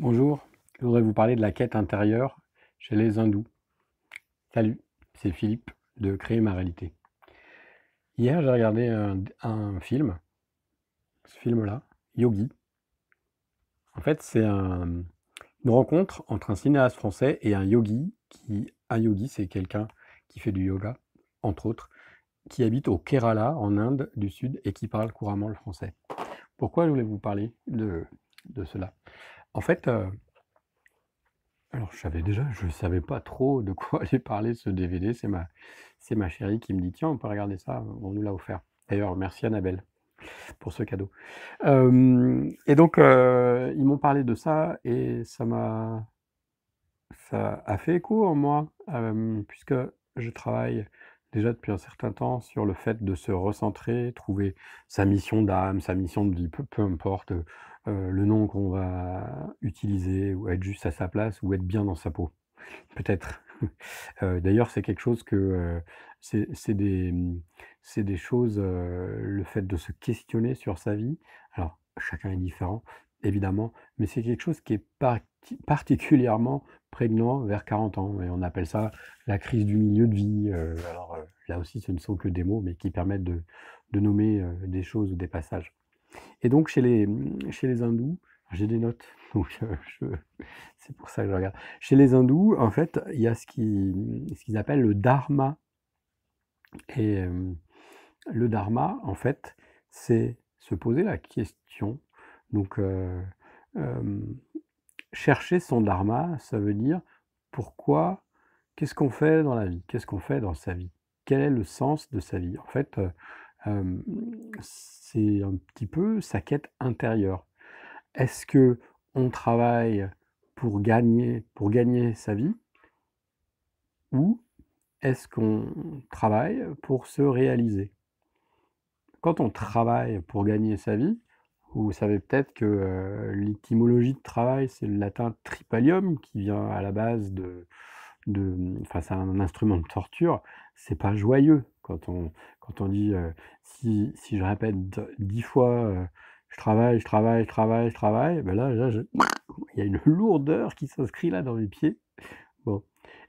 Bonjour, je voudrais vous parler de la quête intérieure chez les hindous. Salut, c'est Philippe de Créer ma réalité. Hier, j'ai regardé un, film, ce film-là, Yogi. En fait, c'est un- une rencontre entre un cinéaste français et un yogi. Qui, un yogi, c'est quelqu'un qui fait du yoga, entre autres, qui habite au Kerala, en Inde du Sud, et qui parle couramment le français. Pourquoi je voulais vous parler de cela? En fait, euh, alors je savais déjà, je savais pas trop de quoi allait parler ce DVD. C'est ma, c'est ma chérie qui me dit, tiens, on peut regarder ça, on nous l'a offert. D'ailleurs, merci Annabelle pour ce cadeau. Et donc, euh, ils m'ont parlé de ça et ça m'a, ça a fait écho en moi, puisque je travaille déjà depuis un certain temps sur le fait de se recentrer, trouver sa mission d'âme, sa mission de vie, peu importe euh, le nom qu'on va utiliser, ou être juste à sa place, ou être bien dans sa peau. Peut-être. Euh, D'ailleurs, c'est quelque chose que euh, c'est des, mmh, des choses, le fait de se questionner sur sa vie. Alors, chacun est différent, évidemment, mais c'est quelque chose qui est parti- particulièrement prégnant vers 40 ans. Et on appelle ça la crise du milieu de vie. Alors, là aussi, ce ne sont que des mots, mais qui permettent de, de nommer des choses ou des passages. Et donc, chez les, chez les hindous, j'ai des notes, donc euh, c'est pour ça que je regarde. Chez les hindous, en fait, il y a ce qui- ce qu'ils appellent le dharma. Et euh, le dharma, en fait, c'est se poser la question. Donc, euh, chercher son dharma, ça veut dire pourquoi, qu'est-ce qu'on fait dans la vie, qu'est-ce qu'on fait dans sa vie, quel est le sens de sa vie? En fait, c'est un petit peu sa quête intérieure. Est-ce que on travaille pour gagner, pour gagner sa vie, ou est-ce qu'on travaille pour se réaliser? Quand on travaille pour gagner sa vie, vous savez peut-être que l'étymologie de travail, c'est le latin tripalium, qui vient à la base de, de, enfin, c'est un instrument de torture. C'est pas joyeux quand on, quand on dit, si, si je répète dix fois, je travaille, je travaille, je travaille, je travaille, ben là, là, il y a une lourdeur qui s'inscrit là dans mes pieds. Bon.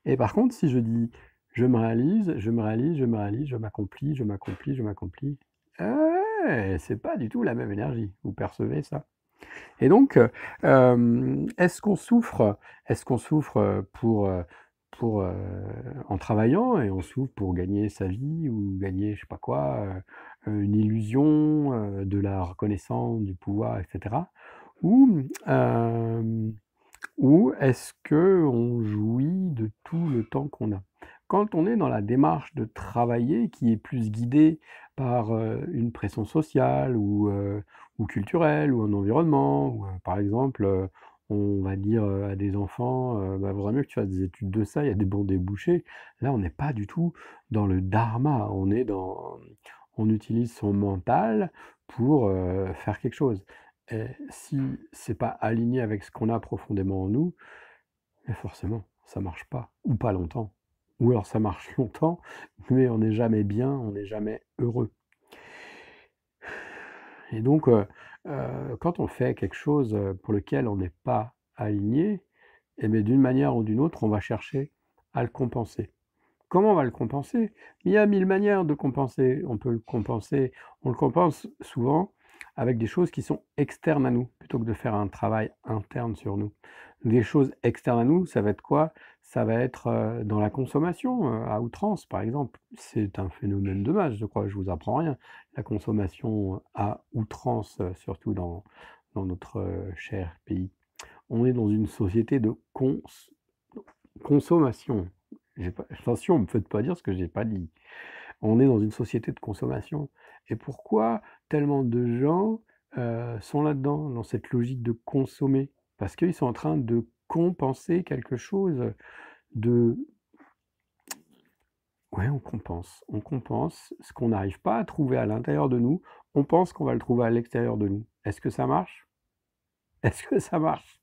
Et par contre, si je dis, je me réalise, je me réalise, je me réalise, je m'accomplis, je m'accomplis, je m'accomplis, eh, c'est pas du tout la même énergie. Vous percevez ça? Et donc, euh, euh, est-ce qu'on souffre, est-ce qu'on souffre pour, euh, pour euh, en travaillant et on souffre pour gagner sa vie ou gagner, je sais pas quoi, euh, une illusion, euh, de la reconnaissance, du pouvoir, etc. Ou, ou est-ce que on jouit de tout le temps qu'on a? Quand on est dans la démarche de travailler, qui est plus guidée par une pression sociale ou, ou culturelle ou un environnement, par exemple, on va dire à des enfants, euh, bah, vaudrait mieux que tu fasses des études de ça, il y a des bons débouchés. Là, on n'est pas du tout dans le dharma, on est dans, on utilise son mental pour faire quelque chose. Et si c'est pas aligné avec ce qu'on a profondément en nous, forcément, ça marche pas, ou pas longtemps. Ou alors ça marche longtemps, mais on n'est jamais bien, on n'est jamais heureux. Et donc, euh, quand on fait quelque chose euh, pour lequel on n'est pas aligné, eh d'une manière ou d'une autre, on va chercher à le compenser. Comment on va le compenser? Il y a mille manières de compenser. On peut le compenser, on le compense souvent avec des choses qui sont externes à nous, plutôt que de faire un travail interne sur nous. Des choses externes à nous, ça va être quoi? Ça va être euh, dans la consommation, euh, à outrance, par exemple. C'est un phénomène de masse, je crois, je vous apprends rien. La consommation à outrance, euh, surtout dans, dans notre euh, cher pays. On est dans une société de cons- consommation. Pas- attention, ne me faites pas dire ce que j'ai pas dit. On est dans une société de consommation. Et pourquoi tellement de gens euh, sont là-dedans, dans cette logique de consommer? Parce qu'ils sont en train de compenser quelque chose de... Ouais, on compense. On compense ce qu'on n'arrive pas à trouver à l'intérieur de nous. On pense qu'on va le trouver à l'extérieur de nous. Est-ce que ça marche? Est-ce que ça marche?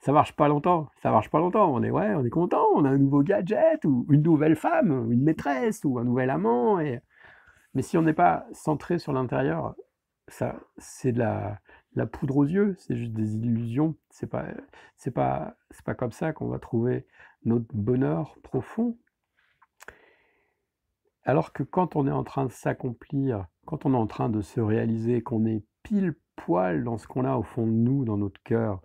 Ça marche pas longtemps, ça marche pas longtemps. On est ouais, on est content, on a un nouveau gadget ou une nouvelle femme, ou une maîtresse ou un nouvel amant. Et... Mais si on n'est pas centré sur l'intérieur, ça, c'est de la, la poudre aux yeux, c'est juste des illusions. C'est pas, c'est pas, c'est pas comme ça qu'on va trouver notre bonheur profond. Alors que quand on est en train de s'accomplir, quand on est en train de se réaliser, qu'on est pile poil dans ce qu'on a au fond de nous, dans notre cœur,